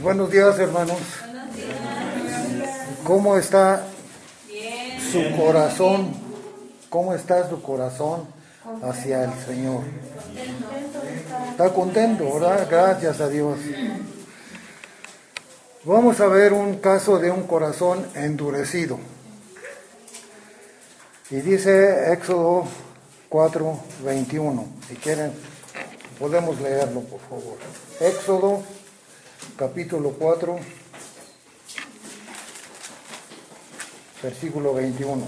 Pues buenos días, hermanos. ¿Cómo está su corazón? ¿Cómo está su corazón hacia el Señor? Está contento, ¿verdad? Gracias a Dios. Vamos a ver un caso de un corazón endurecido. Y dice Éxodo 4, 21. Si quieren, podemos leerlo, por favor. Éxodo capítulo 4, versículo 21.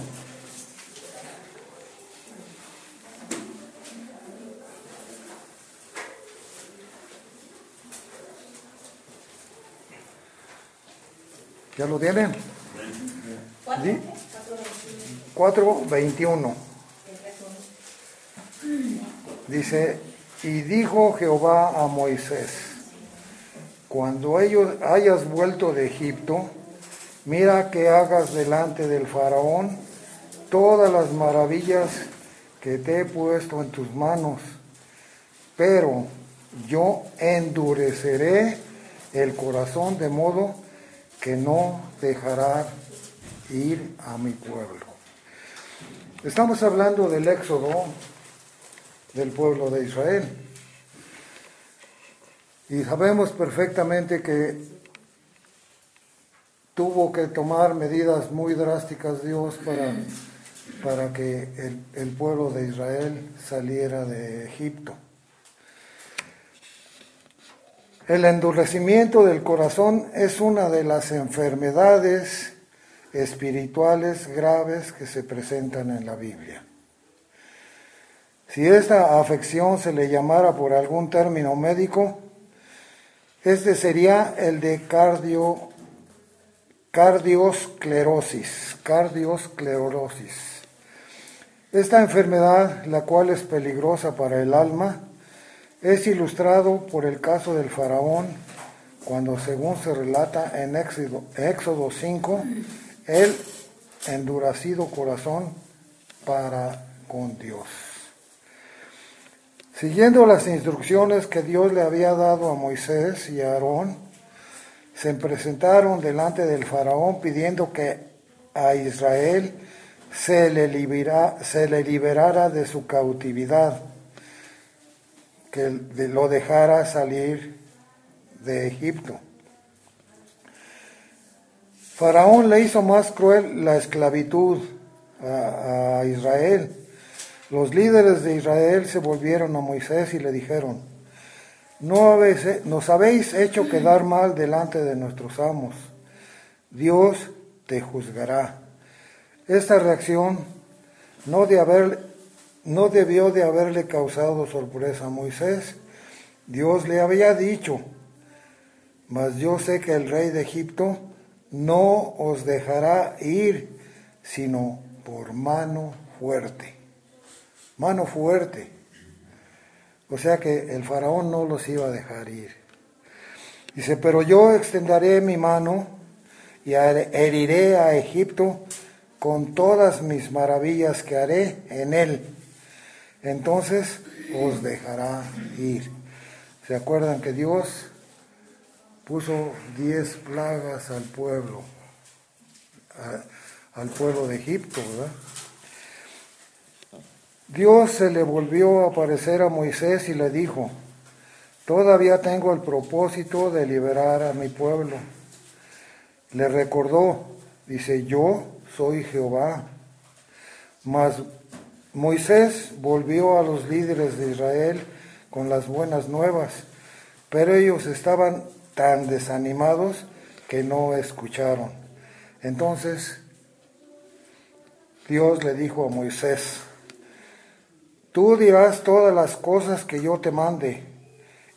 ¿Ya lo tienen? 4.21. Dice, y dijo Jehová a Moisés, cuando ellos hayas vuelto de Egipto, mira que hagas delante del faraón todas las maravillas que te he puesto en tus manos, pero yo endureceré el corazón de modo que no dejará ir a mi pueblo. Estamos hablando del éxodo del pueblo de Israel. Y sabemos perfectamente que tuvo que tomar medidas muy drásticas Dios para, para que el, el pueblo de Israel saliera de Egipto. El endurecimiento del corazón es una de las enfermedades espirituales graves que se presentan en la Biblia. Si esta afección se le llamara por algún término médico, este sería el de cardio, cardiosclerosis. Esta enfermedad, la cual es peligrosa para el alma, es ilustrado por el caso del faraón, cuando según se relata en Éxodo, Éxodo 5, el endurecido corazón para con Dios. Siguiendo las instrucciones que Dios le había dado a Moisés y a Aarón, se presentaron delante del faraón pidiendo que a Israel se le, libera, se le liberara de su cautividad, que lo dejara salir de Egipto. Faraón le hizo más cruel la esclavitud a, a Israel los líderes de Israel se volvieron a Moisés y le dijeron, no habéis, nos habéis hecho quedar mal delante de nuestros amos. Dios te juzgará. Esta reacción no, no debió de haberle causado sorpresa a Moisés. Dios le había dicho, mas yo sé que el rey de Egipto no os dejará ir, sino por mano fuerte mano fuerte. O sea que el faraón no los iba a dejar ir. Dice, pero yo extenderé mi mano y heriré a Egipto con todas mis maravillas que haré en él. Entonces os dejará ir. ¿Se acuerdan que Dios puso diez plagas al pueblo, al pueblo de Egipto, ¿verdad? Dios se le volvió a aparecer a Moisés y le dijo, todavía tengo el propósito de liberar a mi pueblo. Le recordó, dice, yo soy Jehová. Mas Moisés volvió a los líderes de Israel con las buenas nuevas, pero ellos estaban tan desanimados que no escucharon. Entonces Dios le dijo a Moisés, Tú dirás todas las cosas que yo te mande,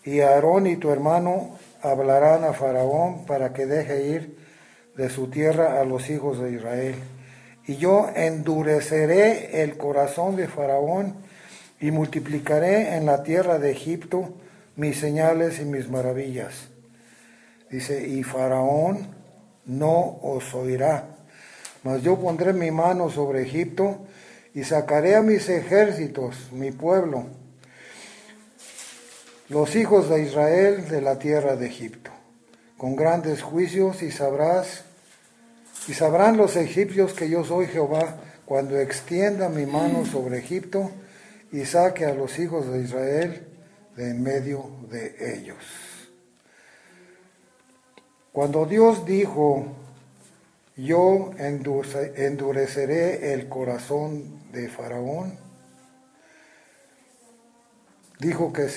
y Aarón y tu hermano hablarán a Faraón para que deje ir de su tierra a los hijos de Israel. Y yo endureceré el corazón de Faraón y multiplicaré en la tierra de Egipto mis señales y mis maravillas. Dice, y Faraón no os oirá, mas yo pondré mi mano sobre Egipto y sacaré a mis ejércitos, mi pueblo, los hijos de Israel de la tierra de Egipto. con grandes juicios y sabrás y sabrán los egipcios que yo soy Jehová cuando extienda mi mano sobre Egipto y saque a los hijos de Israel de en medio de ellos. Cuando Dios dijo, yo endureceré el corazón de Faraón, dijo que,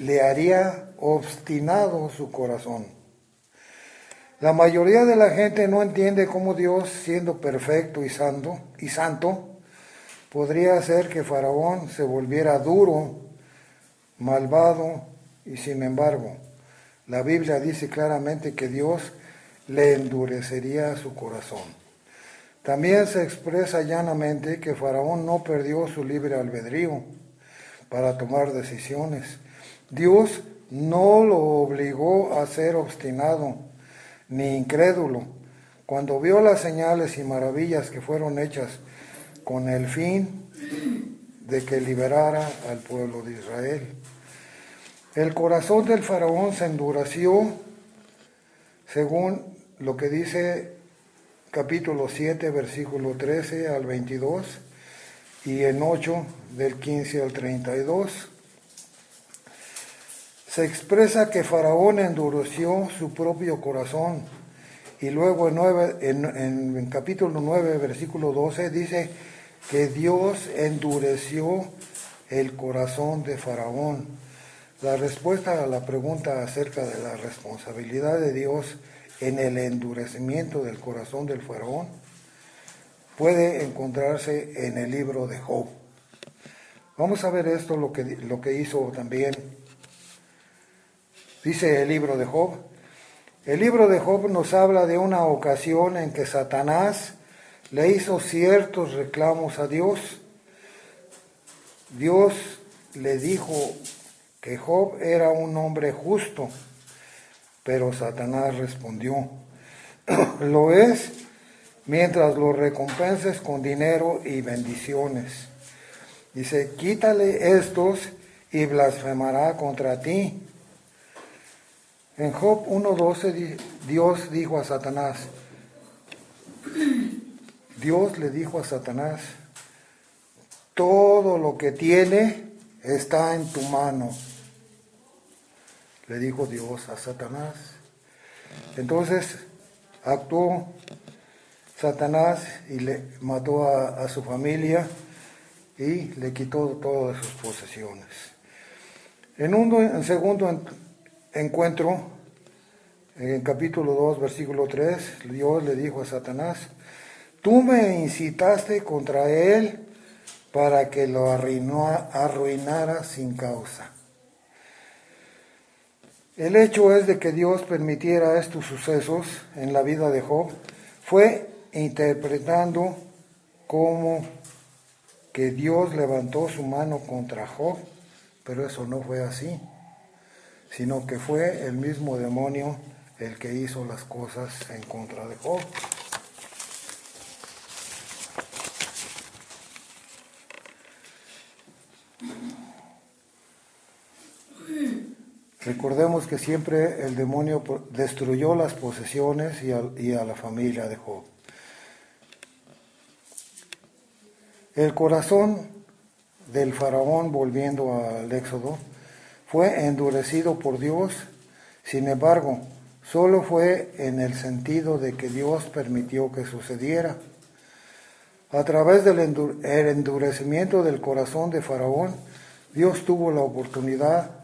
le haría obstinado su corazón. La mayoría de la gente no entiende cómo Dios, siendo perfecto y santo, y santo, podría hacer que Faraón se volviera duro, malvado y sin embargo, la Biblia dice claramente que Dios le endurecería su corazón. También se expresa llanamente que Faraón no perdió su libre albedrío para tomar decisiones. Dios no lo obligó a ser obstinado ni incrédulo cuando vio las señales y maravillas que fueron hechas con el fin de que liberara al pueblo de Israel. El corazón del faraón se endureció según lo que dice capítulo 7, versículo 13 al 22 y en 8 del 15 al 32. Se expresa que Faraón endureció su propio corazón y luego en, en, en capítulo 9, versículo 12 dice que Dios endureció el corazón de Faraón. La respuesta a la pregunta acerca de la responsabilidad de Dios en el endurecimiento del corazón del faraón puede encontrarse en el libro de Job. Vamos a ver esto, lo que, lo que hizo también. Dice el libro de Job. El libro de Job nos habla de una ocasión en que Satanás le hizo ciertos reclamos a Dios. Dios le dijo que Job era un hombre justo, pero Satanás respondió, lo es mientras lo recompenses con dinero y bendiciones. Dice, quítale estos y blasfemará contra ti. En Job 1.12 Dios dijo a Satanás, Dios le dijo a Satanás, todo lo que tiene está en tu mano. Le dijo Dios a Satanás. Entonces actuó Satanás y le mató a, su familia y le quitó todas sus posesiones. En un segundo encuentro, en capítulo 2, versículo 3, Dios le dijo a Satanás, Tú me incitaste contra él para que lo arruinara sin causa. El hecho es de que Dios permitiera estos sucesos en la vida de Job, fue interpretando como que Dios levantó su mano contra Job, pero eso no fue así, sino que fue el mismo demonio el que hizo las cosas en contra de Job. Recordemos que siempre el demonio destruyó las posesiones y a, la familia de Job. El corazón del faraón, volviendo al Éxodo, fue endurecido por Dios, sin embargo, solo fue en el sentido de que Dios permitió que sucediera. A través del endurecimiento del corazón de Faraón, Dios tuvo la oportunidad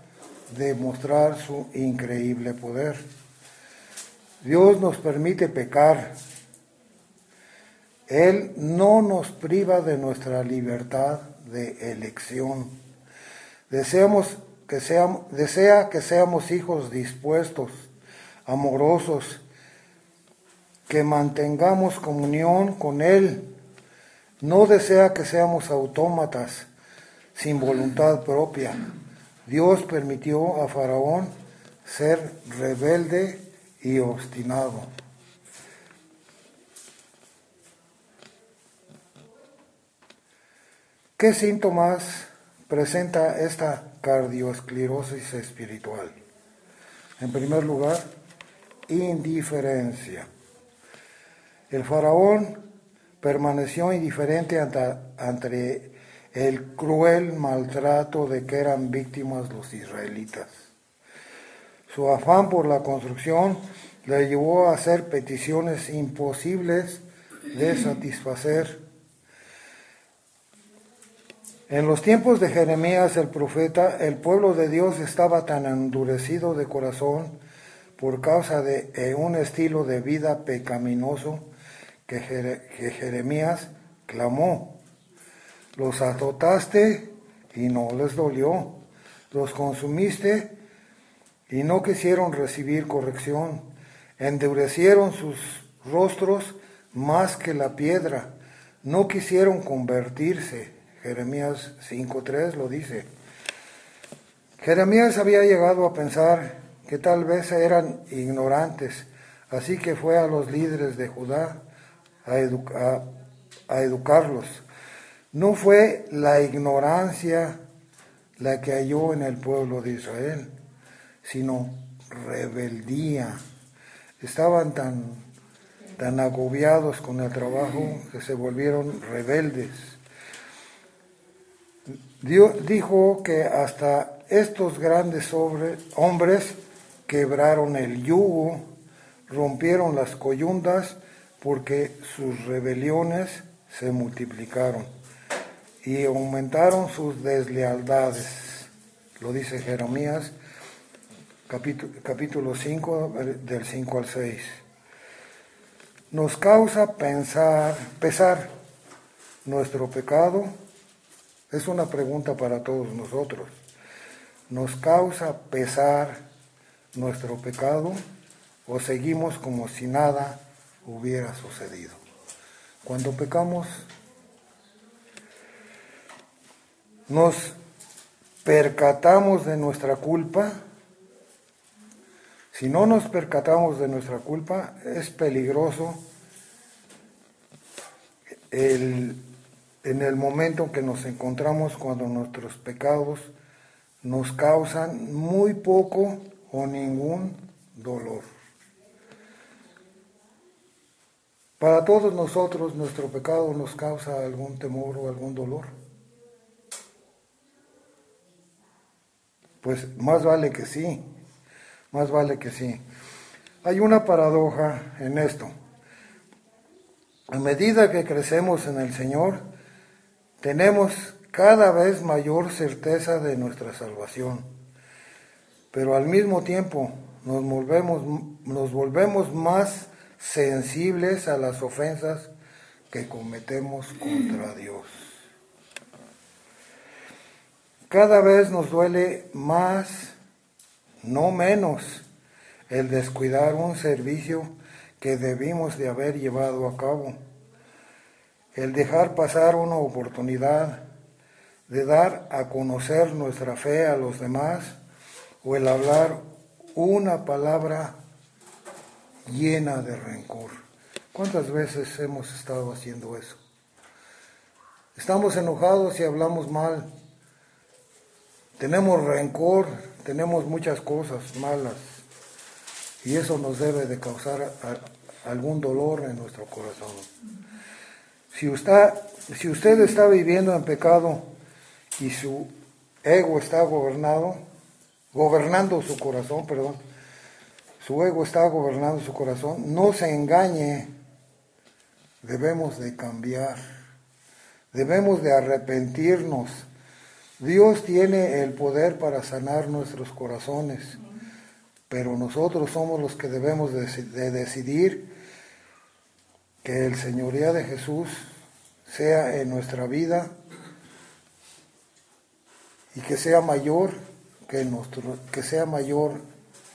de mostrar su increíble poder. Dios nos permite pecar. Él no nos priva de nuestra libertad de elección. Deseamos que seamos, desea que seamos hijos dispuestos, amorosos, que mantengamos comunión con Él. No desea que seamos autómatas, sin voluntad propia Dios permitió a Faraón ser rebelde y obstinado. ¿Qué síntomas presenta esta cardioesclerosis espiritual? En primer lugar, indiferencia. El faraón permaneció indiferente ante, el cruel maltrato de que eran víctimas los israelitas. Su afán por la construcción le llevó a hacer peticiones imposibles de satisfacer. En los tiempos de Jeremías el profeta, el pueblo de Dios estaba tan endurecido de corazón por causa de eh, un estilo de vida pecaminoso que, Jeremías clamó. Los azotaste y no les dolió. Los consumiste y no quisieron recibir corrección. Endurecieron sus rostros más que la piedra. No quisieron convertirse. Jeremías 5.3 lo dice. Jeremías había llegado a pensar que tal vez eran ignorantes, así que fue a los líderes de Judá a, a educarlos. No fue la ignorancia la que halló en el pueblo de Israel, sino rebeldía. Estaban tan, tan agobiados con el trabajo que se volvieron rebeldes. Dios dijo que hasta estos grandes hombres quebraron el yugo, rompieron las coyundas porque sus rebeliones se multiplicaron y aumentaron sus deslealtades. Lo dice Jeremías capítulo, capítulo 5 del 5 al 6. Nos causa pensar, pesar nuestro pecado. Es una pregunta para todos nosotros. ¿Nos causa pesar nuestro pecado o seguimos como si nada hubiera sucedido. Cuando pecamos, nos percatamos de nuestra culpa. Si no nos percatamos de nuestra culpa, es peligroso el, en el momento en que nos encontramos cuando nuestros pecados nos causan muy poco o ningún dolor. Para todos nosotros nuestro pecado nos causa algún temor o algún dolor. Pues más vale que sí, más vale que sí. Hay una paradoja en esto. A medida que crecemos en el Señor, tenemos cada vez mayor certeza de nuestra salvación, pero al mismo tiempo nos volvemos, más sensibles a las ofensas que cometemos contra Dios. Cada vez nos duele más, no menos, el descuidar un servicio que debimos de haber llevado a cabo, el dejar pasar una oportunidad de dar a conocer nuestra fe a los demás o el hablar una palabra llena de rencor. ¿Cuántas veces hemos estado haciendo eso? Estamos enojados y hablamos mal. Tenemos rencor, tenemos muchas cosas malas y eso nos debe de causar algún dolor en nuestro corazón. Si usted, si usted está viviendo en pecado y su ego está gobernado, gobernando su corazón, perdón, su ego está gobernando su corazón, no se engañe, debemos de cambiar, debemos de arrepentirnos. Dios tiene el poder para sanar nuestros corazones, pero nosotros somos los que debemos de, decidir que el señoría de Jesús sea en nuestra vida y que sea mayor que nuestro, que sea mayor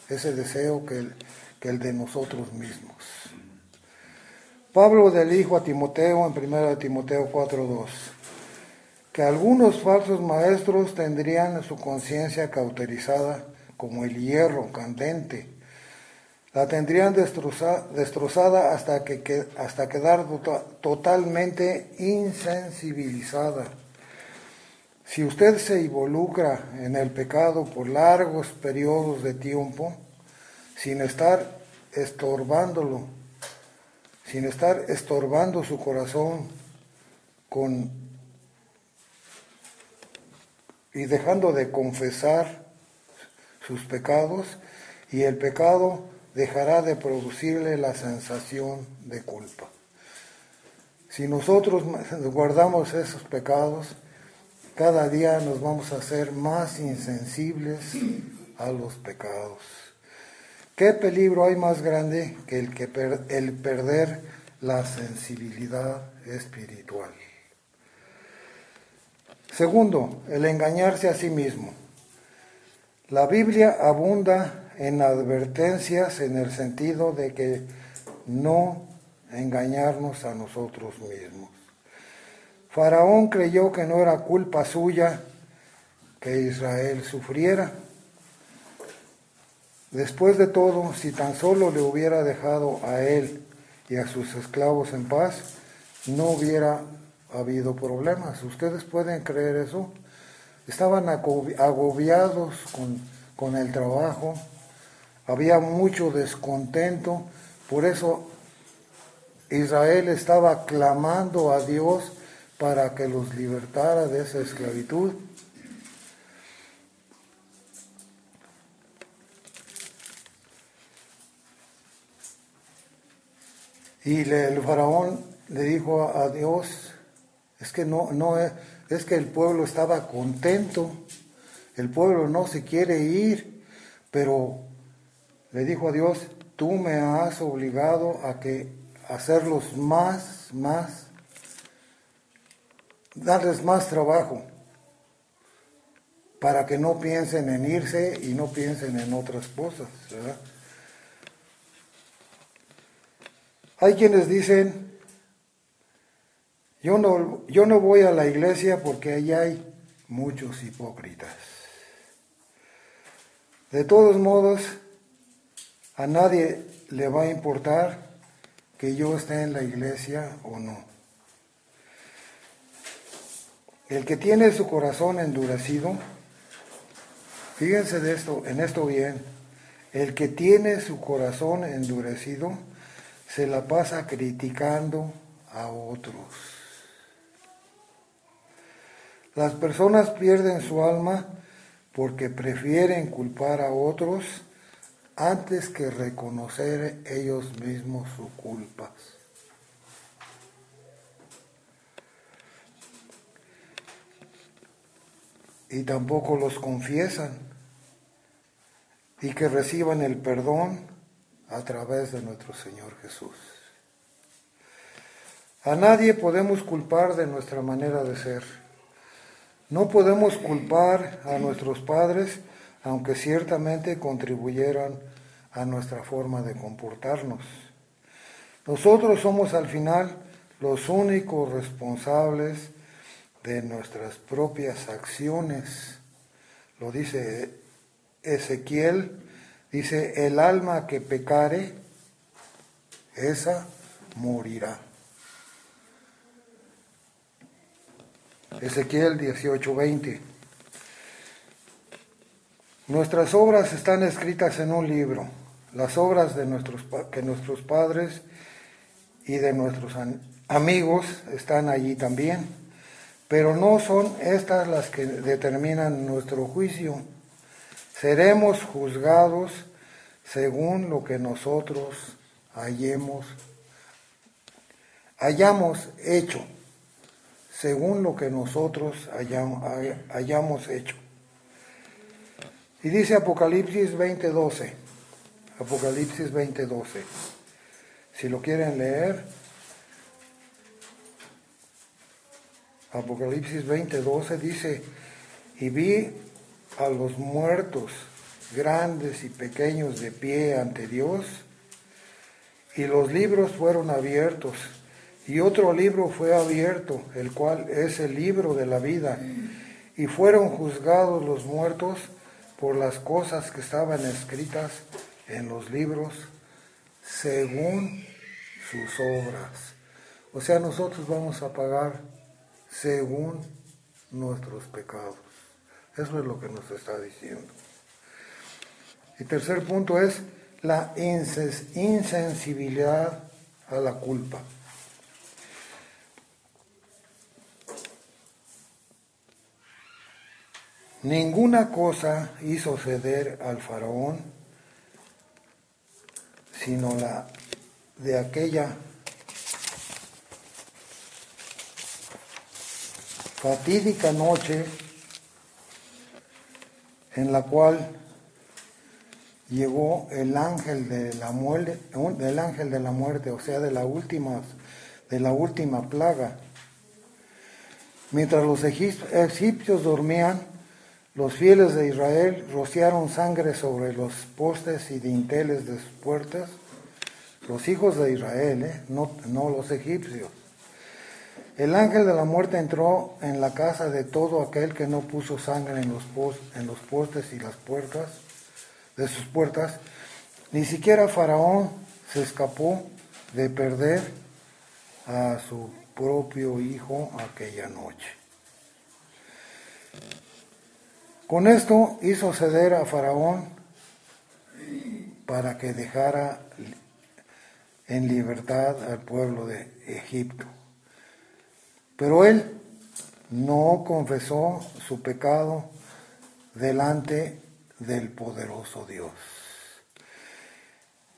ese deseo que el, que el de nosotros mismos. Pablo del Hijo a Timoteo en 1 Timoteo 4.2, que algunos falsos maestros tendrían su conciencia cauterizada como el hierro candente, la tendrían destrozada hasta, que, hasta quedar tota-, totalmente insensibilizada. Si usted se involucra en el pecado por largos periodos de tiempo, sin estar estorbándolo, sin estar estorbando su corazón con y dejando de confesar sus pecados, y el pecado dejará de producirle la sensación de culpa. Si nosotros guardamos esos pecados, cada día nos vamos a hacer más insensibles a los pecados. ¿Qué peligro hay más grande que el, que el perder la sensibilidad espiritual? Segundo, el engañarse a sí mismo. La Biblia abunda en advertencias en el sentido de que no engañarnos a nosotros mismos. Faraón creyó que no era culpa suya que Israel sufriera. Después de todo, si tan solo le hubiera dejado a él y a sus esclavos en paz, no hubiera habido problemas. ¿Ustedes pueden creer eso? Estaban agobiados con, con el trabajo, había mucho descontento, por eso Israel estaba clamando a Dios para que los libertara de esa esclavitud. Y el faraón le dijo a, Dios, es que no, no es, es que el pueblo estaba contento, el pueblo no se quiere ir, pero le dijo a Dios, tú me has obligado a que hacerlos más, más, darles más trabajo para que no piensen en irse y no piensen en otras cosas, ¿verdad? Hay quienes dicen, yo no, yo no voy a la iglesia porque ahí hay muchos hipócritas. De todos modos, a nadie le va a importar que yo esté en la iglesia o no. El que tiene su corazón endurecido, fíjense esto, en esto bien, el que tiene su corazón endurecido, se la pasa criticando a otros. Las personas pierden su alma porque prefieren culpar a otros antes que reconocer ellos mismos sus culpas. Y tampoco los confiesan y que reciban el perdón a través de nuestro Señor Jesús. A nadie podemos culpar de nuestra manera de ser. No podemos culpar a nuestros padres, aunque ciertamente contribuyeran a nuestra forma de comportarnos. Nosotros somos al final los únicos responsables de nuestras propias acciones. Lo dice Ezequiel Dice, el alma que pecare, esa morirá. Ezequiel 18:20. Nuestras obras están escritas en un libro, las obras de nuestros, que nuestros padres y de nuestros amigos están allí también, pero no son estas las que determinan nuestro juicio. Seremos juzgados según lo que nosotros hayamos, hayamos hecho, según lo que nosotros hayamos, hecho. Y dice Apocalipsis 20:12, Apocalipsis 20:12, si lo quieren leer, Apocalipsis 20:12 dice, y vi a los muertos, grandes y pequeños, de pie ante Dios, y los libros fueron abiertos, y otro libro fue abierto, el cual es el libro de la vida, y fueron juzgados los muertos por las cosas que estaban escritas en los libros según sus obras. O sea, nosotros vamos a pagar según nuestros pecados. Eso es lo que nos está diciendo. Y tercer punto es la insensibilidad a la culpa. Ninguna cosa hizo ceder al faraón sino la de aquella fatídica noche en la cual llegó el ángel de la muerte, del ángel de la muerte, o sea, de la última, de la última plaga. Mientras los egipcios dormían, los fieles de Israel rociaron sangre sobre los postes y dinteles de sus puertas. Los hijos de Israel, ¿eh? no, no los egipcios. El ángel de la muerte entró en la casa de todo aquel que no puso sangre en los, en los postes y las puertas de sus puertas. Ni siquiera Faraón se escapó de perder a su propio hijo aquella noche. Con esto hizo ceder a Faraón para que dejara en libertad al pueblo de Egipto. Pero él no confesó su pecado delante del poderoso Dios.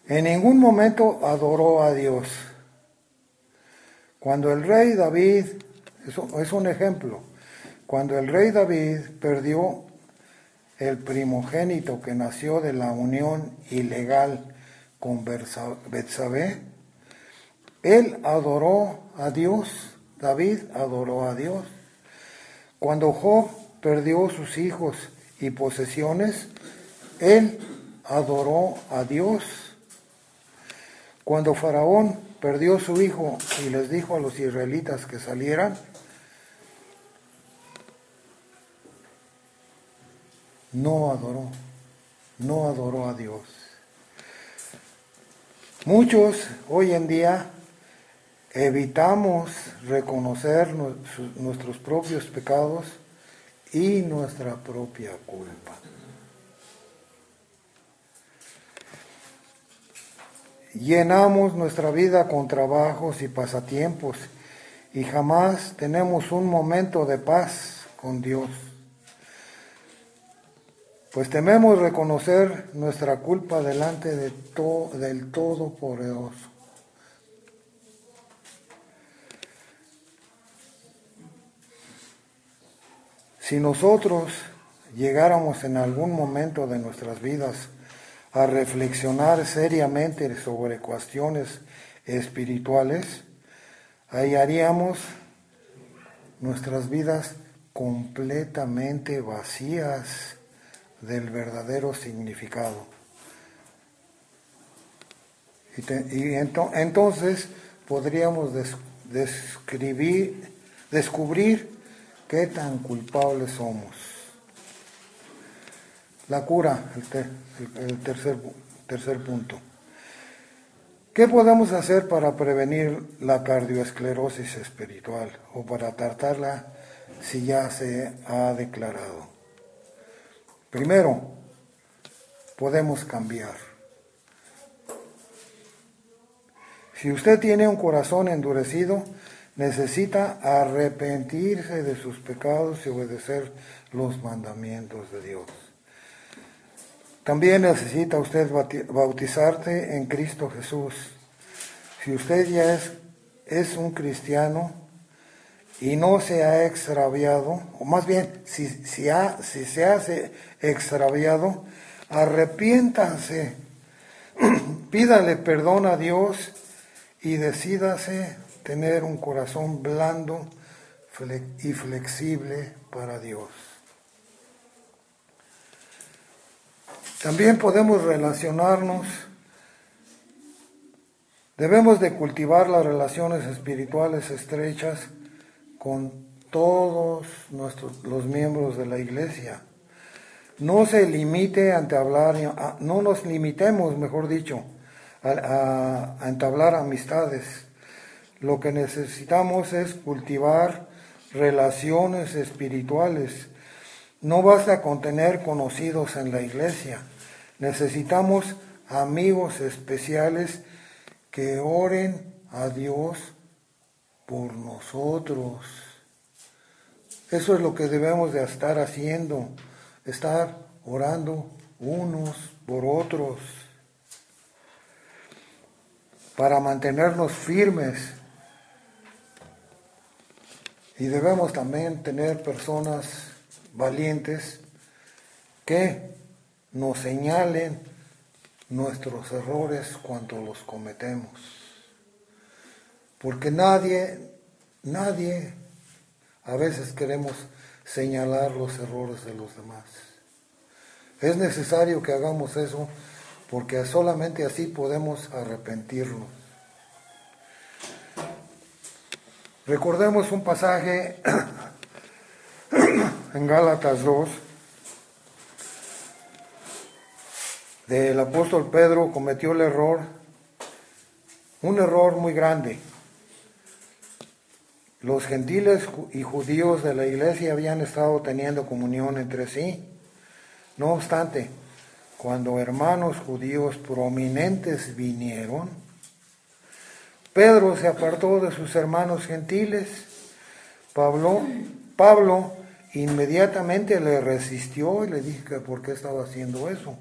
En ningún momento adoró a Dios. Cuando el rey David, eso es un ejemplo, cuando el rey David perdió el primogénito que nació de la unión ilegal con Betsabé, él adoró a Dios David adoró a Dios. Cuando Job perdió sus hijos y posesiones, él adoró a Dios. Cuando Faraón perdió su hijo y les dijo a los israelitas que salieran, no adoró, no adoró a Dios. Muchos hoy en día evitamos reconocer nuestros propios pecados y nuestra propia culpa. Llenamos nuestra vida con trabajos y pasatiempos y jamás tenemos un momento de paz con Dios. Pues tememos reconocer nuestra culpa delante de del Todopoderoso. Si nosotros llegáramos en algún momento de nuestras vidas a reflexionar seriamente sobre cuestiones espirituales, hallaríamos nuestras vidas completamente vacías del verdadero significado. Y, entonces podríamos describir, descubrir ¿Qué tan culpables somos? La cura, el, tercer, tercer punto. ¿Qué podemos hacer para prevenir la cardioesclerosis espiritual o para tratarla si ya se ha declarado? Primero, podemos cambiar. Si usted tiene un corazón endurecido, necesita arrepentirse de sus pecados y obedecer los mandamientos de Dios. También necesita usted bautizarse en Cristo Jesús. Si usted ya es, es un cristiano y no se ha extraviado, o más bien, si, si, ha, si se hace extraviado, arrepiéntanse, pídale perdón a Dios y decídase tener un corazón blando y flexible para Dios. También podemos relacionarnos, debemos de cultivar las relaciones espirituales estrechas con todos nuestros, los miembros de la iglesia. No se limite ante hablar, no nos limitemos, mejor dicho, a entablar amistades lo que necesitamos es cultivar relaciones espirituales. No basta con tener conocidos en la iglesia. Necesitamos amigos especiales que oren a Dios por nosotros. Eso es lo que debemos de estar haciendo, estar orando unos por otros para mantenernos firmes. Y debemos también tener personas valientes que nos señalen nuestros errores cuando los cometemos. Porque nadie, nadie, a veces queremos señalar los errores de los demás. Es necesario que hagamos eso porque solamente así podemos arrepentirnos. Recordemos un pasaje en Gálatas 2 del apóstol Pedro cometió el error, un error muy grande. Los gentiles y judíos de la iglesia habían estado teniendo comunión entre sí. No obstante, cuando hermanos judíos prominentes vinieron, Pedro se apartó de sus hermanos gentiles. Pablo, Pablo inmediatamente le resistió y le dijo que por qué estaba haciendo eso.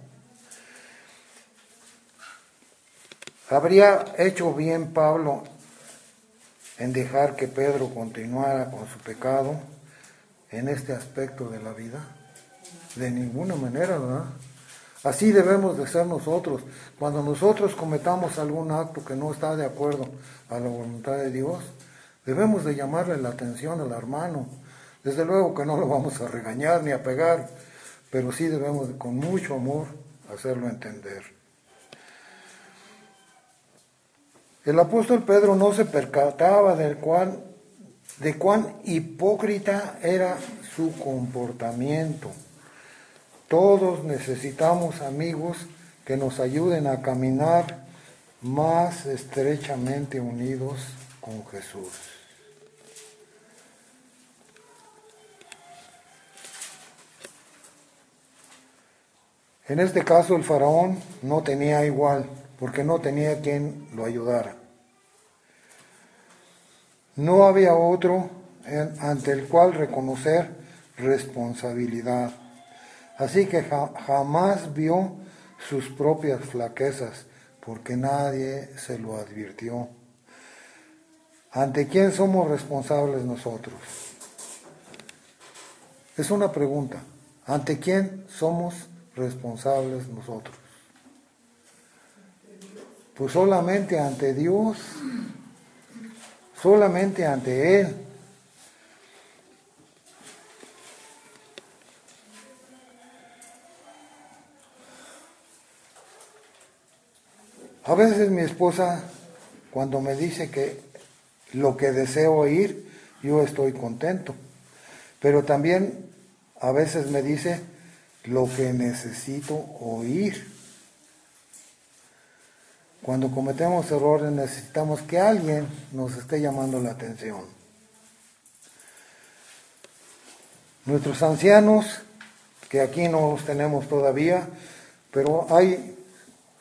¿Habría hecho bien Pablo en dejar que Pedro continuara con su pecado en este aspecto de la vida? De ninguna manera, ¿verdad? Así debemos de ser nosotros. Cuando nosotros cometamos algún acto que no está de acuerdo a la voluntad de Dios, debemos de llamarle la atención al hermano. Desde luego que no lo vamos a regañar ni a pegar, pero sí debemos con mucho amor hacerlo entender. El apóstol Pedro no se percataba de cuán hipócrita era su comportamiento. Todos necesitamos amigos que nos ayuden a caminar más estrechamente unidos con Jesús. En este caso el faraón no tenía igual, porque no tenía quien lo ayudara. No había otro ante el cual reconocer responsabilidad. Así que jamás vio sus propias flaquezas, porque nadie se lo advirtió. ¿Ante quién somos responsables nosotros? Es una pregunta. ¿Ante quién somos responsables nosotros? Pues solamente ante Dios solamente ante Él. A veces mi esposa, cuando me dice que lo que deseo oír, yo estoy contento. Pero también a veces me dice lo que necesito oír. Cuando cometemos errores necesitamos que alguien nos esté llamando la atención. Nuestros ancianos, que aquí no los tenemos todavía, pero hay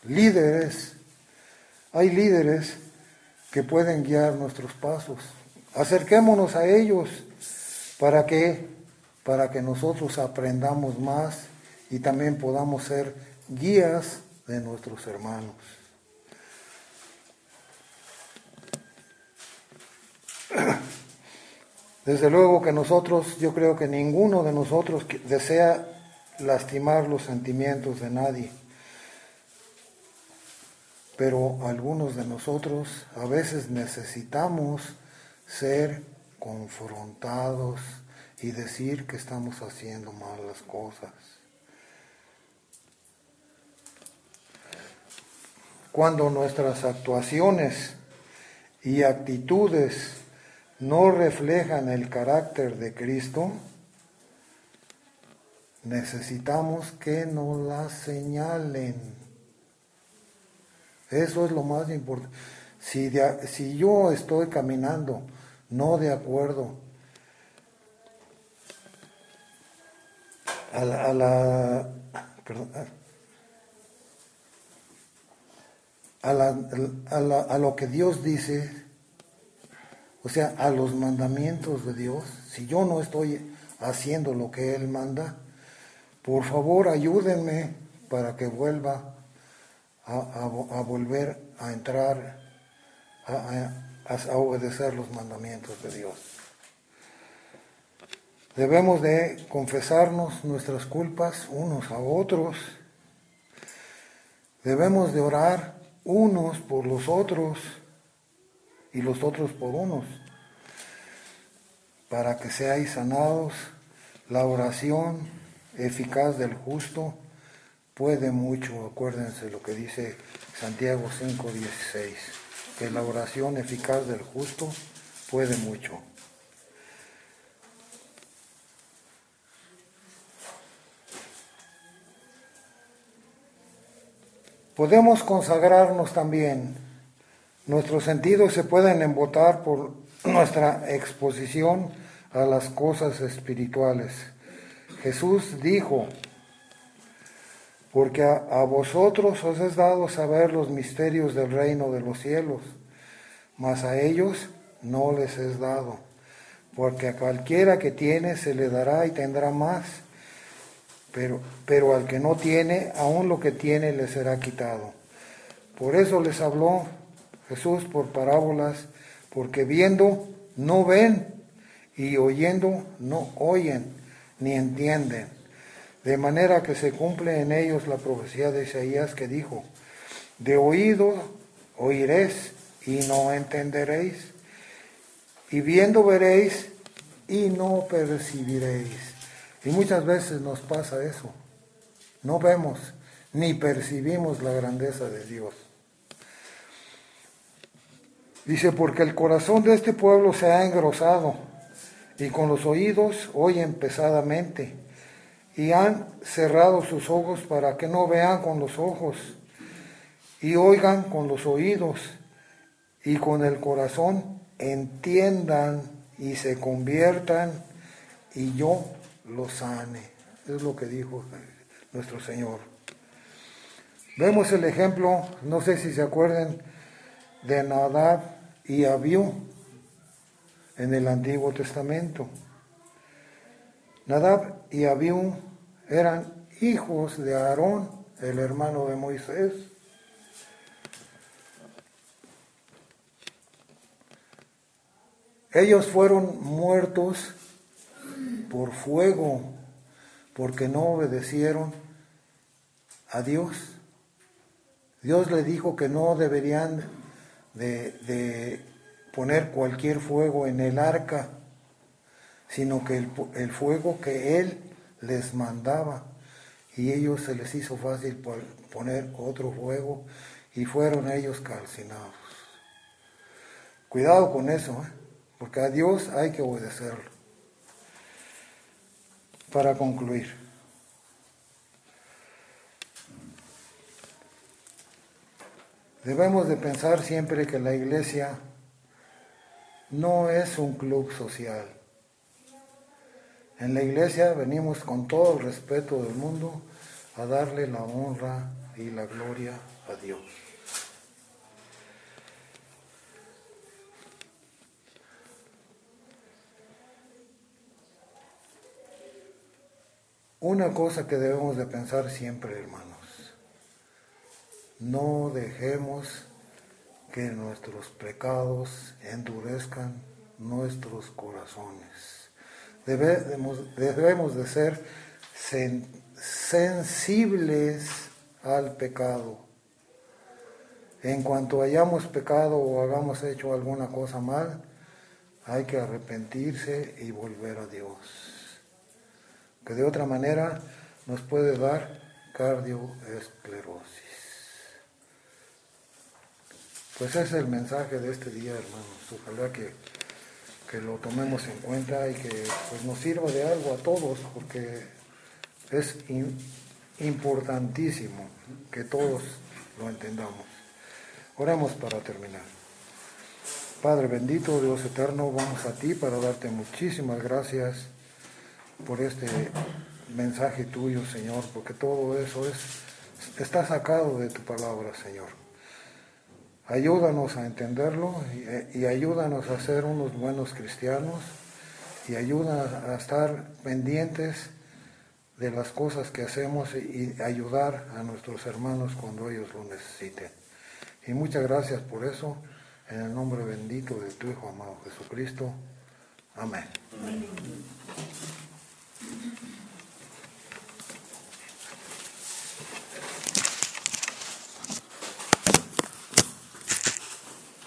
líderes, hay líderes que pueden guiar nuestros pasos. Acerquémonos a ellos para que para que nosotros aprendamos más y también podamos ser guías de nuestros hermanos. Desde luego que nosotros, yo creo que ninguno de nosotros desea lastimar los sentimientos de nadie. Pero algunos de nosotros a veces necesitamos ser confrontados y decir que estamos haciendo mal las cosas. Cuando nuestras actuaciones y actitudes no reflejan el carácter de Cristo, necesitamos que nos la señalen. Eso es lo más importante. Si, yo estoy caminando no de acuerdo a la, a la, a lo que Dios dice, o sea, a los mandamientos de Dios, si yo no estoy haciendo lo que Él manda, por favor ayúdenme para que vuelva a, volver a entrar a, obedecer los mandamientos de Dios. Debemos de confesarnos nuestras culpas unos a otros. Debemos de orar unos por los otros y los otros por unos, para que seáis sanados. La oración eficaz del justo puede mucho, acuérdense lo que dice Santiago 5:16, que la oración eficaz del justo puede mucho. Podemos consagrarnos también. Nuestros sentidos se pueden embotar por nuestra exposición a las cosas espirituales. Jesús dijo, porque a, vosotros os es dado saber los misterios del reino de los cielos, mas a ellos no les es dado, porque a cualquiera que tiene se le dará y tendrá más, pero, pero al que no tiene, aún lo que tiene le será quitado. Por eso les habló Jesús por parábolas, porque viendo no ven y oyendo no oyen ni entienden de manera que se cumple en ellos la profecía de Isaías que dijo, de oído oiréis y no entenderéis, y viendo veréis y no percibiréis. Y muchas veces nos pasa eso, no vemos ni percibimos la grandeza de Dios. Dice, porque el corazón de este pueblo se ha engrosado y con los oídos oyen pesadamente y han cerrado sus ojos para que no vean con los ojos y oigan con los oídos y con el corazón entiendan y se conviertan y yo los sane. Es lo que dijo nuestro Señor. Vemos el ejemplo, no sé si se acuerdan, de Nadab y Abiú en el Antiguo Testamento. Nadab y Abiú eran hijos de Aarón, el hermano de Moisés. Ellos fueron muertos por fuego porque no obedecieron a Dios. Dios le dijo que no deberían de, de poner cualquier fuego en el arca, sino que el, el fuego que Él les mandaba y ellos se les hizo fácil poner otro fuego y fueron ellos calcinados. Cuidado con eso, ¿eh? porque a Dios hay que obedecerlo. Para concluir, debemos de pensar siempre que la iglesia no es un club social en la iglesia venimos con todo el respeto del mundo a darle la honra y la gloria a Dios. Una cosa que debemos de pensar siempre, hermanos, no dejemos que nuestros pecados endurezcan nuestros corazones. Debemos, de ser sensibles al pecado. En cuanto hayamos pecado o hagamos hecho alguna cosa mal, hay que arrepentirse y volver a Dios. Que de otra manera nos puede dar cardioesclerosis. Pues ese es el mensaje de este día, hermanos. Ojalá que que lo tomemos en cuenta y que pues, nos sirva de algo a todos, porque es importantísimo que todos lo entendamos. Oremos para terminar. Padre bendito, Dios eterno, vamos a ti para darte muchísimas gracias por este mensaje tuyo, Señor, porque todo eso es, está sacado de tu palabra, Señor. Ayúdanos a entenderlo y, y ayúdanos a ser unos buenos cristianos y ayuda a estar pendientes de las cosas que hacemos y ayudar a nuestros hermanos cuando ellos lo necesiten. Y muchas gracias por eso, en el nombre bendito de tu Hijo amado Jesucristo. Amén.